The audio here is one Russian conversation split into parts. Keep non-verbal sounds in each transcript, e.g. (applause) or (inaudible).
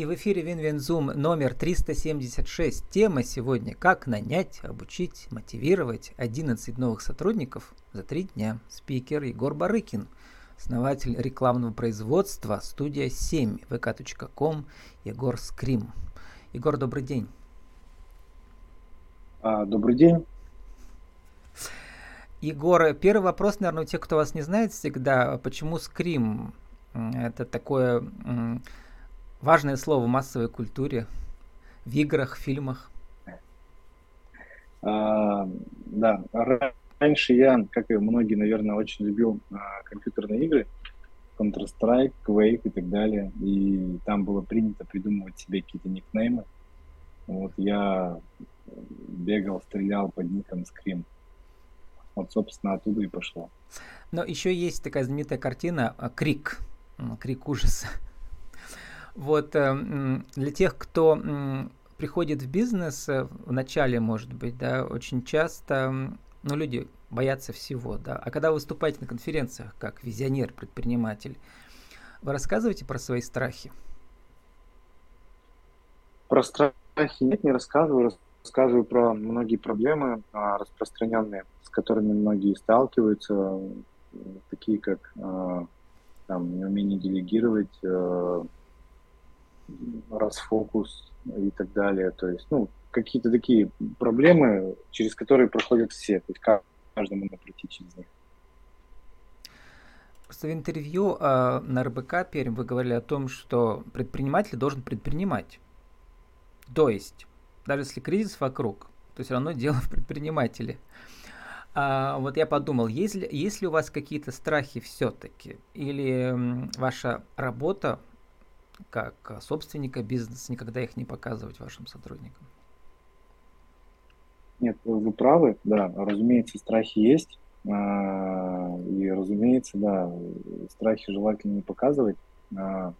И в эфире WinWin Zoom номер 376. Тема сегодня «Как нанять, обучить, мотивировать 11 новых сотрудников за три дня». Спикер Егор Барыкин, основатель рекламного производства студия 7 vk.com Егор Scream. Егор, добрый день. А, добрый день. Егор, первый вопрос, наверное, у тех, кто вас не знает всегда, почему scream? Это такое важное слово в массовой культуре, в играх, фильмах. А, да, раньше я, как и многие, наверное, очень любил а, компьютерные игры, Counter-Strike, Quake и так далее, и там было принято придумывать себе какие-то никнеймы. Вот я бегал, стрелял под ником Scream. Вот, собственно, оттуда и пошло. Но еще есть такая знаменитая картина а, «Крик», «Крик ужаса». Вот э, для тех, кто приходит в бизнес э, в начале, может быть, да, очень часто, ну, люди боятся всего, да. А когда вы выступаете на конференциях как визионер, предприниматель, вы рассказываете про свои страхи? Про страхи нет, не рассказываю. Рассказываю про многие проблемы а, распространенные с которыми многие сталкиваются, такие как э, там, неумение делегировать, э, расфокус и так далее. То есть, ну, какие-то такие проблемы, через которые проходят все, то есть каждому надо пройти через них. Просто в интервью э, на РБК Пермь вы говорили о том, что предприниматель должен предпринимать. То есть, даже если кризис вокруг, то все равно дело в предпринимателе. А, вот я подумал, есть ли, есть ли у вас какие-то страхи все-таки? Или ваша работа как собственника бизнеса никогда их не показывать вашим сотрудникам? Нет, вы правы, да, разумеется, страхи есть. А, и, разумеется, да, страхи желательно не показывать. А,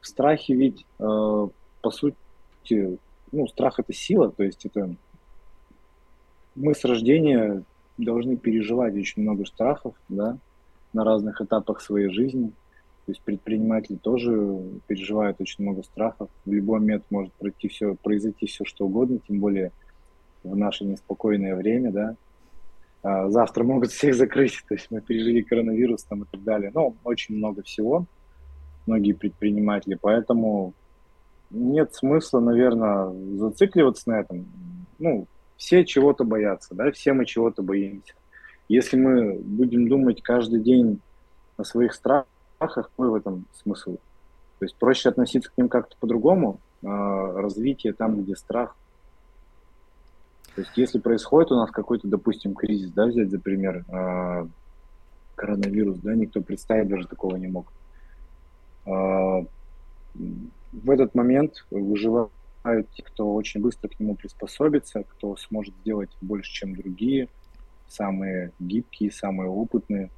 страхи ведь, а, по сути, ну, страх это сила, то есть это мы с рождения должны переживать очень много страхов, да, на разных этапах своей жизни. То есть предприниматели тоже переживают очень много страхов. В любой момент может пройти все, произойти все, что угодно, тем более в наше неспокойное время, да. А завтра могут всех закрыть, (laughs) то есть мы пережили коронавирус там и так далее. Ну, очень много всего, многие предприниматели, поэтому нет смысла, наверное, зацикливаться на этом. Ну, все чего-то боятся, да, все мы чего-то боимся. Если мы будем думать каждый день о своих страхах, какой в этом смысл? То есть проще относиться к ним как-то по-другому, а, развитие там, где страх. То есть если происходит у нас какой-то, допустим, кризис, да, взять за пример, а, коронавирус, да, никто представить даже такого не мог. А, в этот момент выживают те, кто очень быстро к нему приспособится, кто сможет сделать больше, чем другие, самые гибкие, самые опытные,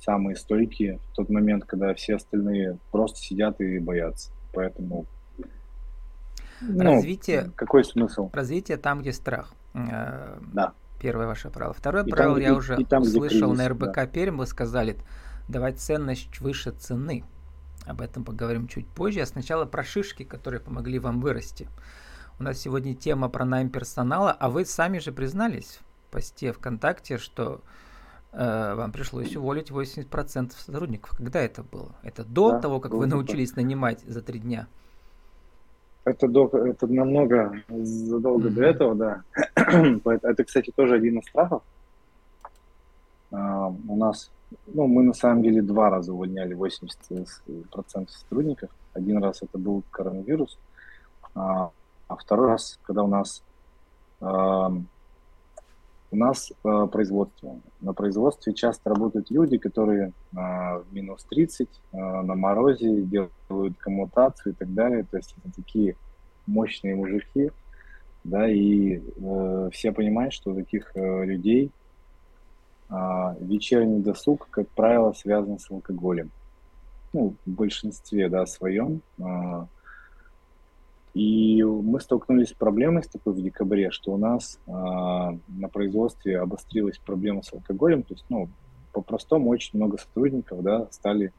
самые стойкие в тот момент, когда все остальные просто сидят и боятся. Поэтому ну, развитие, какой смысл? Развитие там, где страх. Э, да. Первое ваше правило. Второе и правило там, я и, уже и там, услышал кризис, на РБК да. Пермь, вы сказали, давать ценность выше цены. Об этом поговорим чуть позже. А сначала про шишки, которые помогли вам вырасти. У нас сегодня тема про найм персонала, а вы сами же признались в посте ВКонтакте, что вам пришлось уволить 80% сотрудников. Когда это было? Это до да, того, как вы научились нанимать за три дня? Это, до, это намного задолго mm-hmm. до этого, да. (clears throat) это, кстати, тоже один из страхов. Uh, у нас ну, мы на самом деле два раза увольняли 80% сотрудников. Один раз это был коронавирус, а, а второй раз, когда у нас а, у нас а, производство. На производстве часто работают люди, которые а, в минус 30 а, на морозе делают коммутацию и так далее. То есть это такие мощные мужики, да, и э, все понимают, что у таких э, людей а, вечерний досуг, как правило, связан с алкоголем. Ну, в большинстве, да, своем. А, и мы столкнулись с проблемой с такой в декабре, что у нас а, на производстве обострилась проблема с алкоголем. То есть, ну, по-простому, очень много сотрудников, да, стали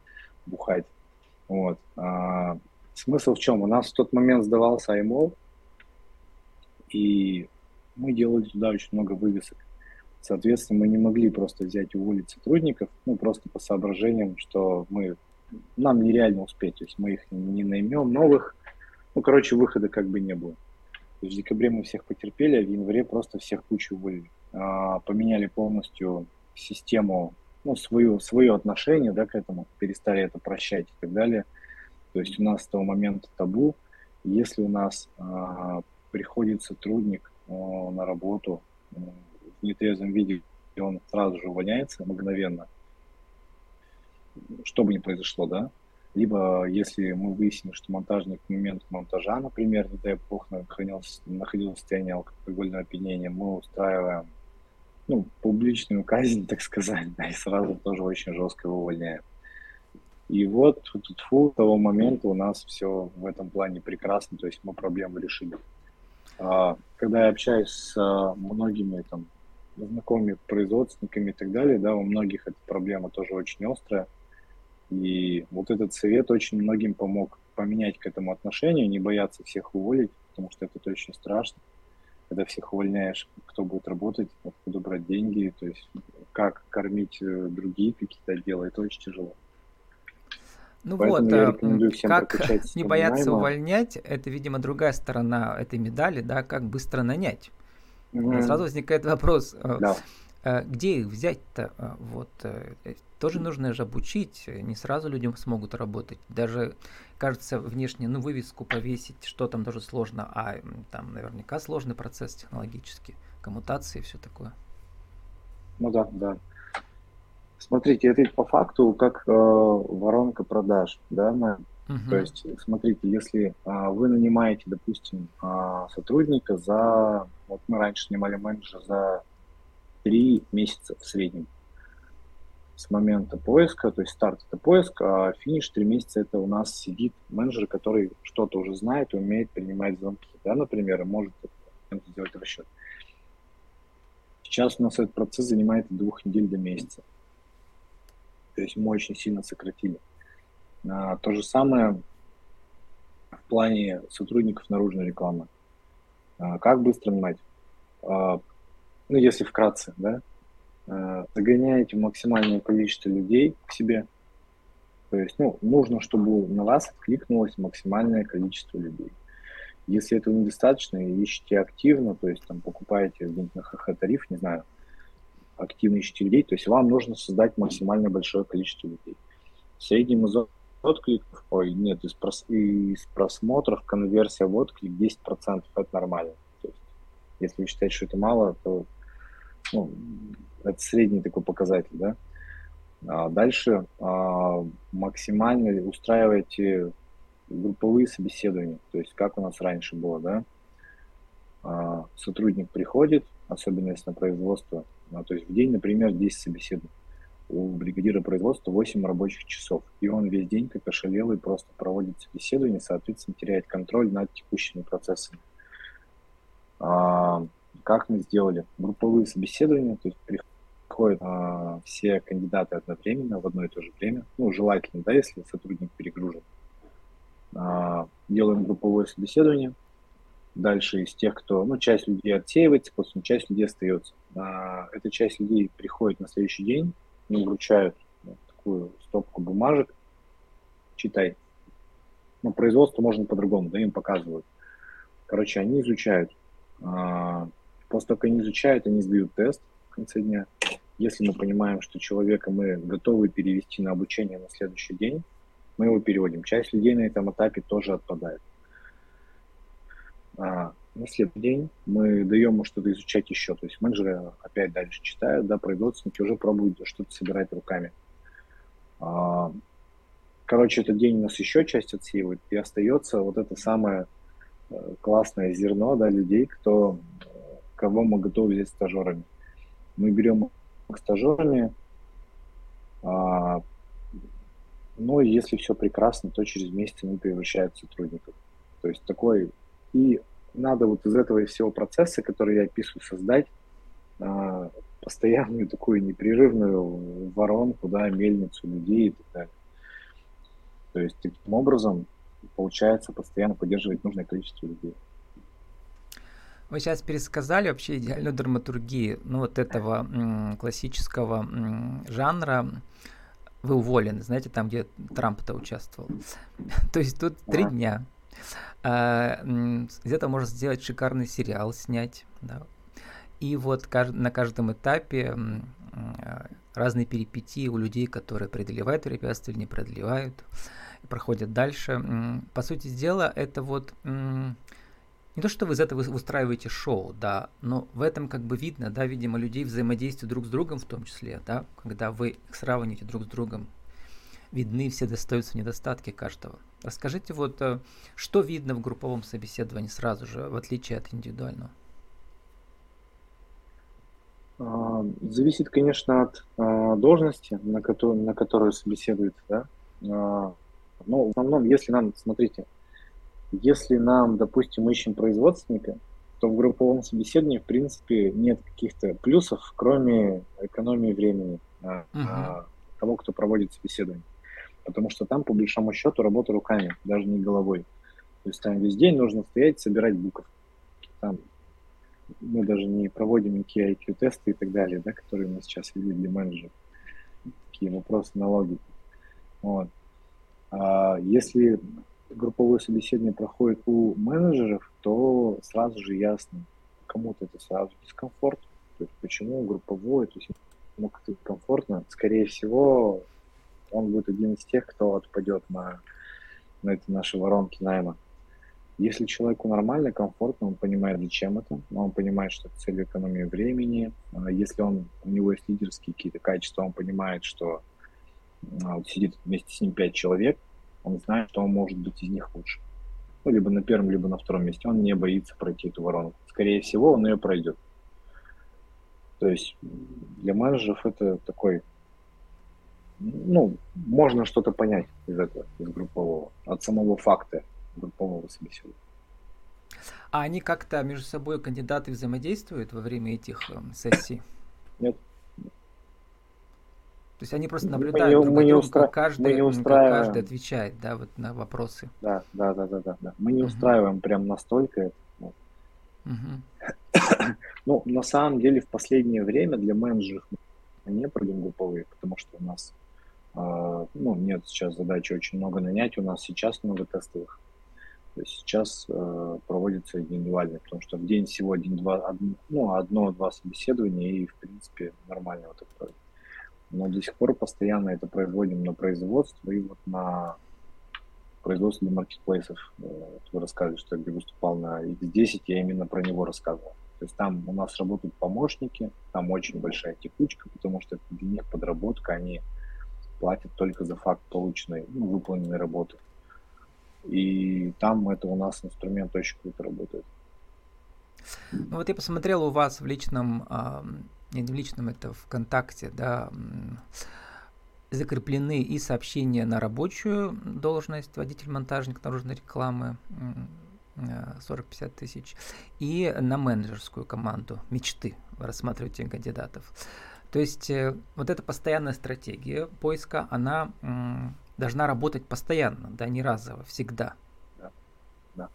бухать. Вот. Смысл в чем? У нас в тот момент сдавался IMO, и мы делали туда очень много вывесок. Соответственно, мы не могли просто взять и уволить сотрудников, ну, просто по соображениям, что мы, нам нереально успеть, то есть мы их не наймем новых, ну, короче, выхода как бы не было. То есть в декабре мы всех потерпели, а в январе просто всех кучу уволили. А, поменяли полностью систему, ну, свою, свое отношение, да, к этому, перестали это прощать и так далее. То есть у нас с того момента табу, если у нас а, приходит сотрудник а, на работу а, в нетрезвом виде, и он сразу же увольняется мгновенно, что бы ни произошло, да, либо если мы выясним, что монтажник в момент монтажа, например, не дай бог, находился, находился в состоянии алкогольного опьянения, мы устраиваем ну, публичную (laughs) казнь, так сказать, да, и сразу тоже очень жестко его увольняем. И вот тут фу, того момента у нас все в этом плане прекрасно, то есть мы проблему решили. А, когда я общаюсь с а, многими там знакомыми производственниками и так далее, да, у многих эта проблема тоже очень острая. И вот этот совет очень многим помог поменять к этому отношение, не бояться всех уволить, потому что это очень страшно. Когда всех увольняешь, кто будет работать, откуда брать деньги, то есть как кормить э, другие какие-то отделы, это очень тяжело. Ну Поэтому вот, э, как не бояться увольнять, это, видимо, другая сторона этой медали, да, как быстро нанять. Mm-hmm. Сразу возникает вопрос, э, да. Э, где их взять-то? Вот, тоже нужно же обучить, не сразу людям смогут работать. Даже, кажется, внешне, ну, вывеску повесить, что там тоже сложно, а там наверняка сложный процесс технологический, коммутации и все такое. Ну да, да. Смотрите, это по факту как э, воронка продаж, да, мы, uh-huh. то есть, смотрите, если э, вы нанимаете, допустим, э, сотрудника за, вот мы раньше снимали менеджера за три месяца в среднем с момента поиска, то есть старт это поиск, а финиш три месяца это у нас сидит менеджер, который что-то уже знает умеет принимать звонки, да, например, и может сделать расчет. Сейчас у нас этот процесс занимает от двух недель до месяца. То есть мы очень сильно сократили. А, то же самое в плане сотрудников наружной рекламы. А, как быстро нанимать? А, ну, если вкратце, да, а, загоняете максимальное количество людей к себе. То есть, ну, нужно, чтобы на вас откликнулось максимальное количество людей. Если этого недостаточно, ищите активно, то есть там покупаете на ХХ-тариф, не знаю, активно ищете людей, то есть вам нужно создать максимально большое количество людей. Средний из откликов, ой, нет, из, прос, из просмотров конверсия в отклик 10% это нормально. То есть, если вы считаете, что это мало, то ну, это средний такой показатель, да. А дальше а, максимально устраивайте групповые собеседования, то есть как у нас раньше было, да. А, сотрудник приходит, особенно если на производство, ну, то есть в день, например, 10 собеседований. У бригадира производства 8 рабочих часов. И он весь день как ошалелый просто проводит собеседование, соответственно, теряет контроль над текущими процессами. А, как мы сделали? Групповые собеседования, то есть приходят а, все кандидаты одновременно в одно и то же время. Ну, желательно, да, если сотрудник перегружен. А, делаем групповое собеседование, Дальше из тех, кто, ну, часть людей отсеивается, после часть людей остается. А, эта часть людей приходит на следующий день, им вручают вот, такую стопку бумажек, читай. Ну, производство можно по-другому, да, им показывают. Короче, они изучают. А, после того, как они изучают, они сдают тест в конце дня. Если мы понимаем, что человека мы готовы перевести на обучение на следующий день, мы его переводим. Часть людей на этом этапе тоже отпадает. А, на следующий день мы даем ему что-то изучать еще. То есть менеджеры опять дальше читают, да, производственники уже пробуют что-то собирать руками. А, короче, этот день у нас еще часть отсеивает, и остается вот это самое э, классное зерно да, людей, кто, кого мы готовы взять стажерами. Мы берем их стажерами, а, ну, если все прекрасно, то через месяц они превращают в сотрудников. То есть такой и надо вот из этого всего процесса, который я описываю, создать а, постоянную такую непрерывную воронку, да, мельницу людей и так далее. То есть таким образом получается постоянно поддерживать нужное количество людей. Вы сейчас пересказали вообще идеальную драматургию, ну вот этого м, классического м, жанра. Вы уволены, знаете, там, где Трамп-то участвовал. (laughs) То есть тут три дня. А, где-то можно сделать шикарный сериал, снять. Да. И вот на каждом этапе разные перипетии у людей, которые преодолевают препятствия или не преодолевают, проходят дальше. По сути дела, это вот не то, что вы из этого устраиваете шоу, да, но в этом как бы видно, да, видимо, людей взаимодействие друг с другом в том числе, да, когда вы их сравните друг с другом, видны все достоинства и недостатки каждого. Расскажите вот, э, что видно в групповом собеседовании сразу же, в отличие от индивидуального? А, зависит, конечно, от а, должности, на которую, на которую собеседует, да. А, но в основном, если нам, смотрите, если нам, допустим, ищем производственника, то в групповом собеседовании, в принципе, нет каких-то плюсов, кроме экономии времени uh-huh. того, кто проводит собеседование. Потому что там, по большому счету, работа руками, даже не головой. То есть там весь день нужно стоять, собирать букв. Там мы даже не проводим никакие IQ-тесты и так далее, да, которые мы сейчас ввели для менеджеров. Такие вопросы на логику. Вот. А если групповое собеседование проходит у менеджеров, то сразу же ясно, кому-то это сразу дискомфорт, то есть почему групповое, то есть ему как-то комфортно, скорее всего, он будет один из тех, кто отпадет на, на эти наши воронки найма. Если человеку нормально, комфортно, он понимает, зачем это, он понимает, что это цель экономии времени. А если он, у него есть лидерские какие-то качества, он понимает, что а, вот сидит вместе с ним пять человек, он знает, что он может быть из них лучше. Ну, либо на первом, либо на втором месте. Он не боится пройти эту воронку. Скорее всего, он ее пройдет. То есть для менеджеров это такой, ну, можно что-то понять из этого, из группового, от самого факта группового собеседования. А они как-то между собой кандидаты взаимодействуют во время этих э, сессий? Нет. То есть они просто наблюдают мы не, друг мы не устра... каждый, мы не устраиваем... каждый отвечает, да, вот на вопросы. Да, да, да, да, да. да. Мы не uh-huh. устраиваем прям настолько это. Uh-huh. (coughs) ну, на самом деле в последнее время для менеджеров не проводим групповые, потому что у нас э, ну, нет сейчас задачи очень много нанять, у нас сейчас много тестовых. То есть сейчас э, проводится индивидуально, потому что в день всего один-два, одно, ну, одно-два собеседования и, в принципе, нормально вот это но до сих пор постоянно это производим на производство и вот на производство для маркетплейсов. Э, вы рассказывали, что я выступал на X10, я именно про него рассказывал. То есть там у нас работают помощники, там очень большая текучка, потому что для них подработка, они платят только за факт полученной, ну, выполненной работы. И там это у нас инструмент очень круто работает. Ну вот я посмотрел у вас в личном не в личном, это ВКонтакте, да, закреплены и сообщения на рабочую должность, водитель-монтажник наружной рекламы, 40-50 э, тысяч, и на менеджерскую команду мечты вы рассматриваете кандидатов. То есть э, вот эта постоянная стратегия поиска, она должна работать постоянно, да, не разово, всегда. Да, да.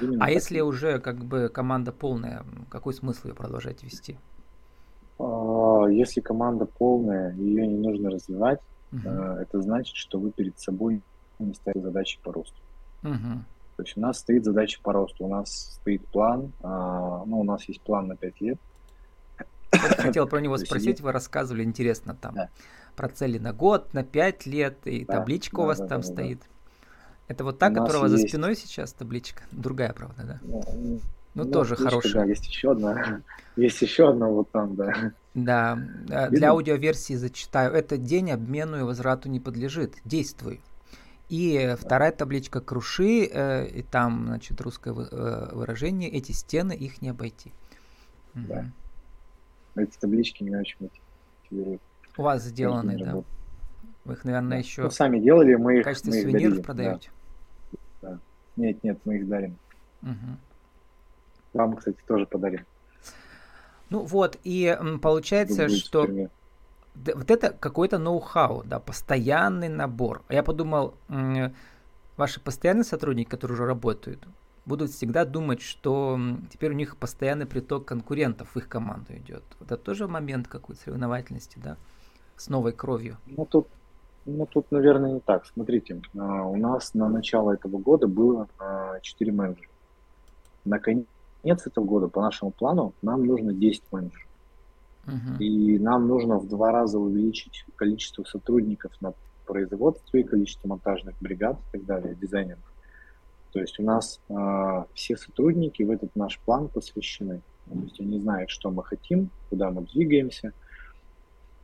а так. если уже как бы команда полная, какой смысл ее продолжать вести? А, если команда полная, ее не нужно развивать, uh-huh. это значит, что вы перед собой не ставите задачи по росту. Uh-huh. То есть у нас стоит задача по росту, у нас стоит план, а, ну, у нас есть план на 5 лет. Хотел про него спросить, вы рассказывали, интересно там, да. про цели на год, на 5 лет, и да, табличка да, у вас да, там да, стоит. Да. Это вот та, которая есть... за спиной сейчас табличка? Другая, правда, да? Ну, ну, ну тоже хорошая. Да, есть еще одна. (laughs) Есть еще одна вот там, да. Да, э, для аудиоверсии зачитаю. Это день обмену и возврату не подлежит. Действуй. И вторая табличка круши, э, и там, значит, русское э, выражение, эти стены, их не обойти. Да. Угу. Эти таблички меня очень мотивируют. У вас сделаны, да. Вы их, наверное, да. еще... Ну, сами делали, мы их В качестве сувениров дарим, продаете? Да. да. Нет, нет, мы их дарим. Угу. Вам, кстати, тоже подарим. Ну вот, и получается, Думаю, что вот это какой-то ноу-хау, да, постоянный набор. Я подумал, ваши постоянные сотрудники, которые уже работают, будут всегда думать, что теперь у них постоянный приток конкурентов в их команду идет. Это тоже момент какой-то соревновательности, да, с новой кровью. Ну тут, ну тут, наверное, не так. Смотрите, а, у нас на начало этого года было 4 а, менеджера. На конец этого года, по нашему плану, нам нужно 10 менеджеров. Uh-huh. И нам нужно в два раза увеличить количество сотрудников на производстве, количество монтажных бригад и так далее, дизайнеров. То есть у нас э, все сотрудники в этот наш план посвящены. То есть они знают, что мы хотим, куда мы двигаемся.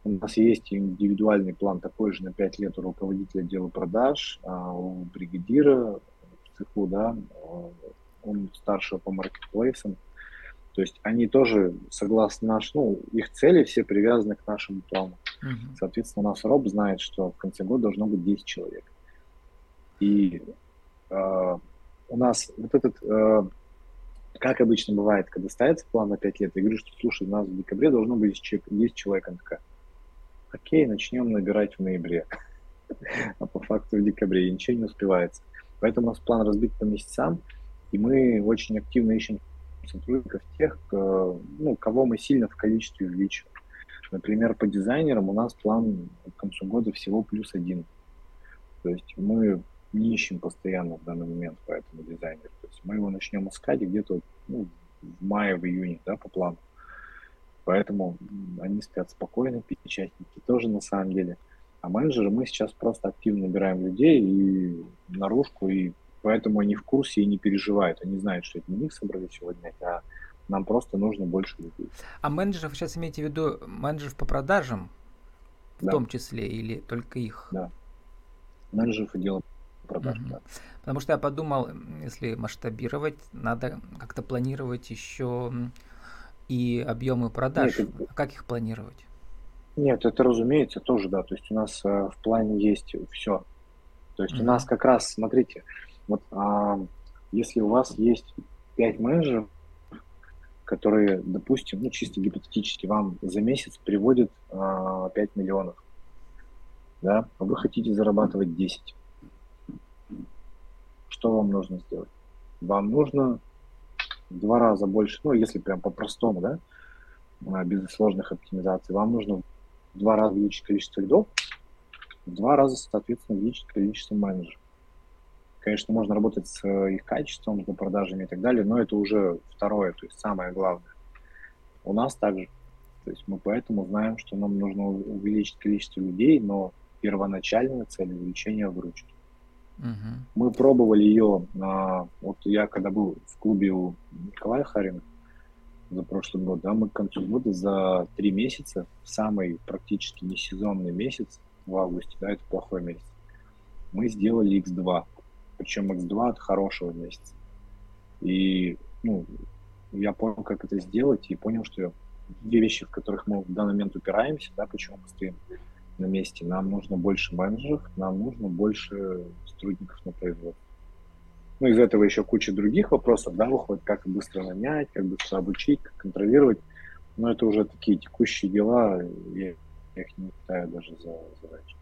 У нас есть индивидуальный план такой же на 5 лет у руководителя отдела продаж, а у бригадира в цеху, да, он старшего по маркетплейсам. То есть они тоже, согласно наш, ну, их цели все привязаны к нашему плану. Uh-huh. Соответственно, у нас роб знает, что в конце года должно быть 10 человек. И э, у нас вот этот, э, как обычно бывает, когда ставится план на 5 лет, я говорю, что, слушай, у нас в декабре должно быть 10 человек, 10 человек. Она такая, окей, начнем набирать в ноябре. (laughs) А по факту в декабре ничего не успевается. Поэтому у нас план разбит по месяцам, и мы очень активно ищем сотрудников тех, ну, кого мы сильно в количестве увеличиваем. Например, по дизайнерам у нас план к концу года всего плюс один. То есть мы не ищем постоянно в данный момент по этому дизайнеру. То есть мы его начнем искать где-то ну, в мае, в июне, да, по плану. Поэтому они спят спокойно, печатники тоже на самом деле. А менеджеры мы сейчас просто активно набираем людей и наружку, и поэтому они в курсе и не переживают. Они знают, что это не них собрали сегодня, а нам просто нужно больше людей. А менеджеров сейчас имеете в виду менеджеров по продажам в да. том числе или только их? Да. Менеджеров и дело продаж. Угу. Да. Потому что я подумал, если масштабировать, надо как-то планировать еще и объемы продаж. Нет, а как их планировать? Нет, это разумеется тоже, да. То есть у нас э, в плане есть все. То есть mm у нас как раз, смотрите, вот а, если у вас есть 5 менеджеров, которые, допустим, ну чисто гипотетически вам за месяц приводят а, 5 миллионов, да, а вы хотите зарабатывать 10 что вам нужно сделать? Вам нужно в два раза больше, ну, если прям по-простому, да, а, без сложных оптимизаций, вам нужно в два раза увеличить количество лидов, в два раза, соответственно, увеличить количество менеджеров. Конечно, можно работать с э, их качеством, с продажами и так далее, но это уже второе, то есть самое главное. У нас также. То есть мы поэтому знаем, что нам нужно увеличить количество людей, но первоначальная цель увеличения выручки. Угу. Мы пробовали ее, а, вот я когда был в клубе у Николая Харина за прошлый год, да, мы к концу года за три месяца, самый практически несезонный месяц в августе, да, это плохой месяц, мы сделали X2. Причем X2 от хорошего месяца. И, ну, я понял, как это сделать, и понял, что две вещи, в которых мы в данный момент упираемся, да, почему мы стоим на месте. Нам нужно больше менеджеров, нам нужно больше сотрудников на производстве. Ну, из этого еще куча других вопросов, да, выходит, как быстро нанять, как быстро обучить, как контролировать. Но это уже такие текущие дела, я их не считаю даже за задачи.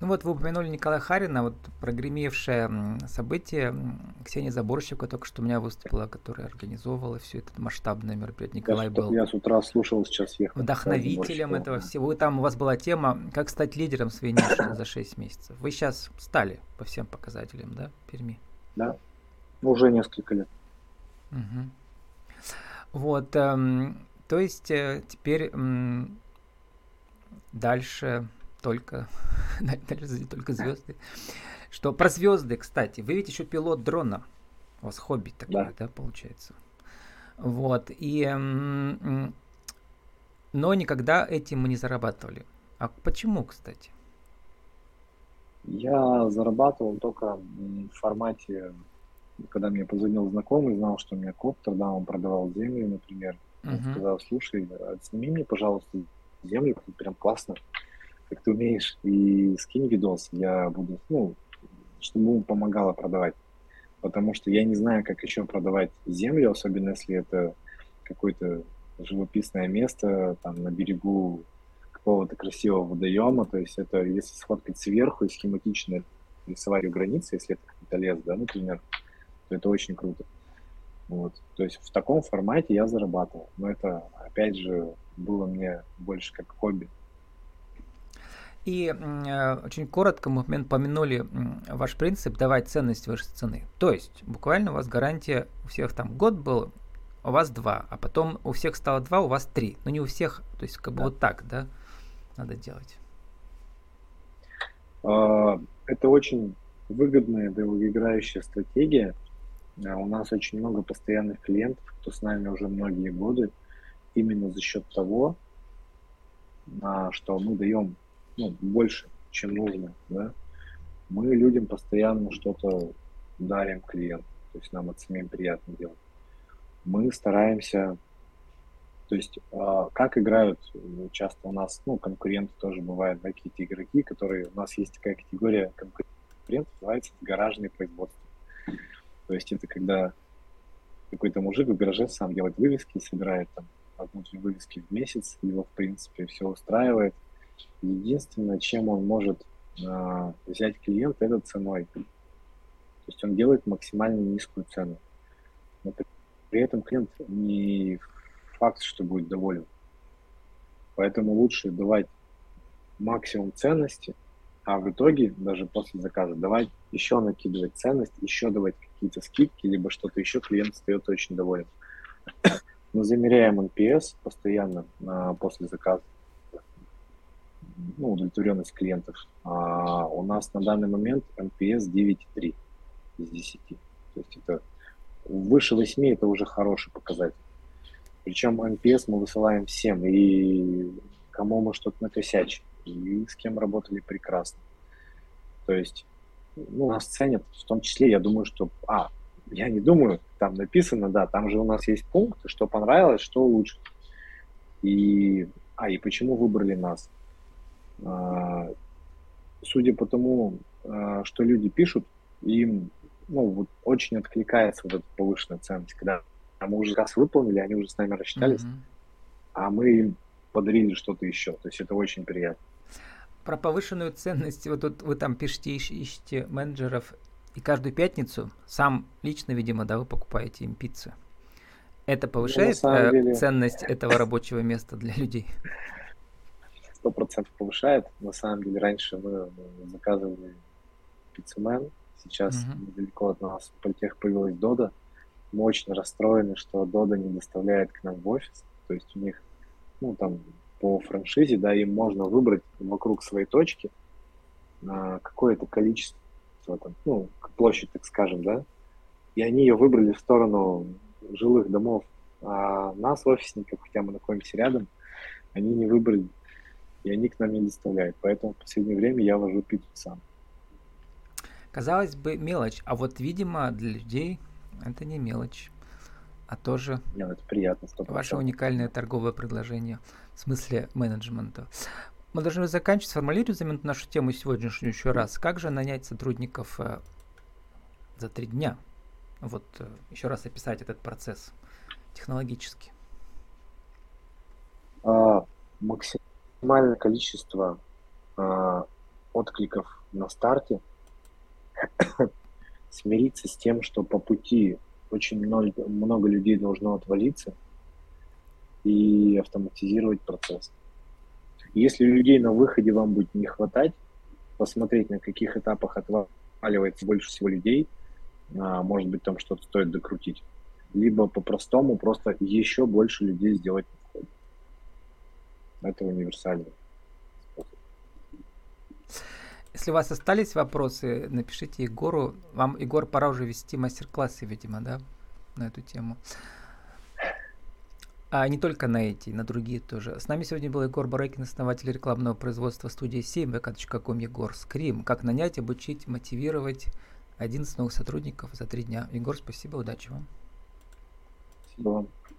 Ну вот вы упомянули Николая Харина, вот прогремевшее событие. Ксения Заборщика только что у меня выступила, которая организовывала все это масштабное мероприятие. Николай я, был я с утра слушал, сейчас ехал. Вдохновителем этого всего. Вы там, у вас была тема, как стать лидером своей ниши за 6 месяцев. Вы сейчас стали по всем показателям, да, Перми? Да, уже несколько лет. Угу. Вот, эм, то есть э, теперь эм, дальше только, (laughs) только звезды. Что про звезды, кстати, вы ведь еще пилот дрона. У вас хобби такое, да, да получается. Вот. И, но никогда этим мы не зарабатывали. А почему, кстати? Я зарабатывал только в формате, когда мне позвонил знакомый, знал, что у меня коптер, да, он продавал землю, например. Он uh-huh. сказал, слушай, сними мне, пожалуйста, землю, прям классно как ты умеешь, и скинь видос, я буду, ну, чтобы ему помогало продавать. Потому что я не знаю, как еще продавать землю, особенно если это какое-то живописное место там на берегу какого-то красивого водоема. То есть это если сфоткать сверху и схематично рисовать границы, если это какой-то лес, да, например, то это очень круто. Вот. То есть в таком формате я зарабатывал. Но это, опять же, было мне больше как хобби. И э, очень коротко мы помянули ваш принцип давать ценность выше цены. То есть буквально у вас гарантия у всех там год был, у вас два, а потом у всех стало два, у вас три. Но не у всех, то есть как бы да. вот так, да, надо делать. А, это очень выгодная долгоиграющая стратегия. У нас очень много постоянных клиентов, кто с нами уже многие годы, именно за счет того, что мы даем ну, больше, чем нужно, да, мы людям постоянно что-то дарим клиенту, то есть нам это самим приятно делать. Мы стараемся, то есть э, как играют часто у нас, ну, конкуренты тоже бывают, да, какие-то игроки, которые, у нас есть такая категория конкурентов, называется гаражные производства. То есть это когда какой-то мужик в гараже сам делает вывески, собирает там одну-две вывески в месяц, его, в принципе, все устраивает – Единственное, чем он может э, взять клиента, это ценой. То есть он делает максимально низкую цену. Но при этом клиент не факт, что будет доволен. Поэтому лучше давать максимум ценности, а в итоге, даже после заказа, давать еще накидывать ценность, еще давать какие-то скидки, либо что-то еще, клиент остается очень доволен. Мы замеряем NPS постоянно а, после заказа ну, удовлетворенность клиентов. А у нас на данный момент NPS 9,3 из 10. То есть это выше 8 это уже хороший показатель. Причем NPS мы высылаем всем, и кому мы что-то накосячили, и с кем работали прекрасно. То есть ну, нас ценят, в том числе, я думаю, что, а, я не думаю, там написано, да, там же у нас есть пункты, что понравилось, что улучшить. И, а, и почему выбрали нас? А, судя по тому, а, что люди пишут, им ну, вот очень откликается вот эта повышенная ценность, когда мы уже раз выполнили, они уже с нами рассчитались, mm-hmm. а мы им подарили что-то еще. То есть это очень приятно. Про повышенную ценность, вот тут вы там пишете, ищете менеджеров, и каждую пятницу сам лично, видимо, да, вы покупаете им пиццу. Это ну, повышает ну, деле... ценность (laughs) этого рабочего места для людей? Сто процентов повышает. На самом деле раньше мы заказывали пиццемен, сейчас mm-hmm. недалеко от нас в Политех появилась Дода. Мы очень расстроены, что Дода не доставляет к нам в офис. То есть у них, ну там по франшизе, да, им можно выбрать вокруг своей точки на какое-то количество, там, ну, площадь, так скажем, да, и они ее выбрали в сторону жилых домов. А нас, офисников, хотя мы находимся рядом, они не выбрали и они к нам не доставляют. Поэтому в последнее время я вожу пиццу сам. Казалось бы, мелочь, а вот, видимо, для людей это не мелочь, а тоже Нет, это приятно, 100%. ваше уникальное торговое предложение в смысле менеджмента. Мы должны заканчивать, сформулировать нашу тему сегодняшнюю еще раз. Как же нанять сотрудников э, за три дня? Вот э, еще раз описать этот процесс технологически. А, максим, максимальное количество э, откликов на старте, (coughs) смириться с тем, что по пути очень много, много людей должно отвалиться и автоматизировать процесс. Если людей на выходе вам будет не хватать, посмотреть, на каких этапах отваливается больше всего людей, а, может быть, там что-то стоит докрутить. Либо по-простому просто еще больше людей сделать это универсальный способ. Если у вас остались вопросы, напишите Егору. Вам, Егор, пора уже вести мастер-классы, видимо, да, на эту тему. А не только на эти, на другие тоже. С нами сегодня был Егор Барыкин, основатель рекламного производства студии 7, vk.com Егор Скрим. Как нанять, обучить, мотивировать 11 новых сотрудников за три дня. Егор, спасибо, удачи вам. Спасибо вам.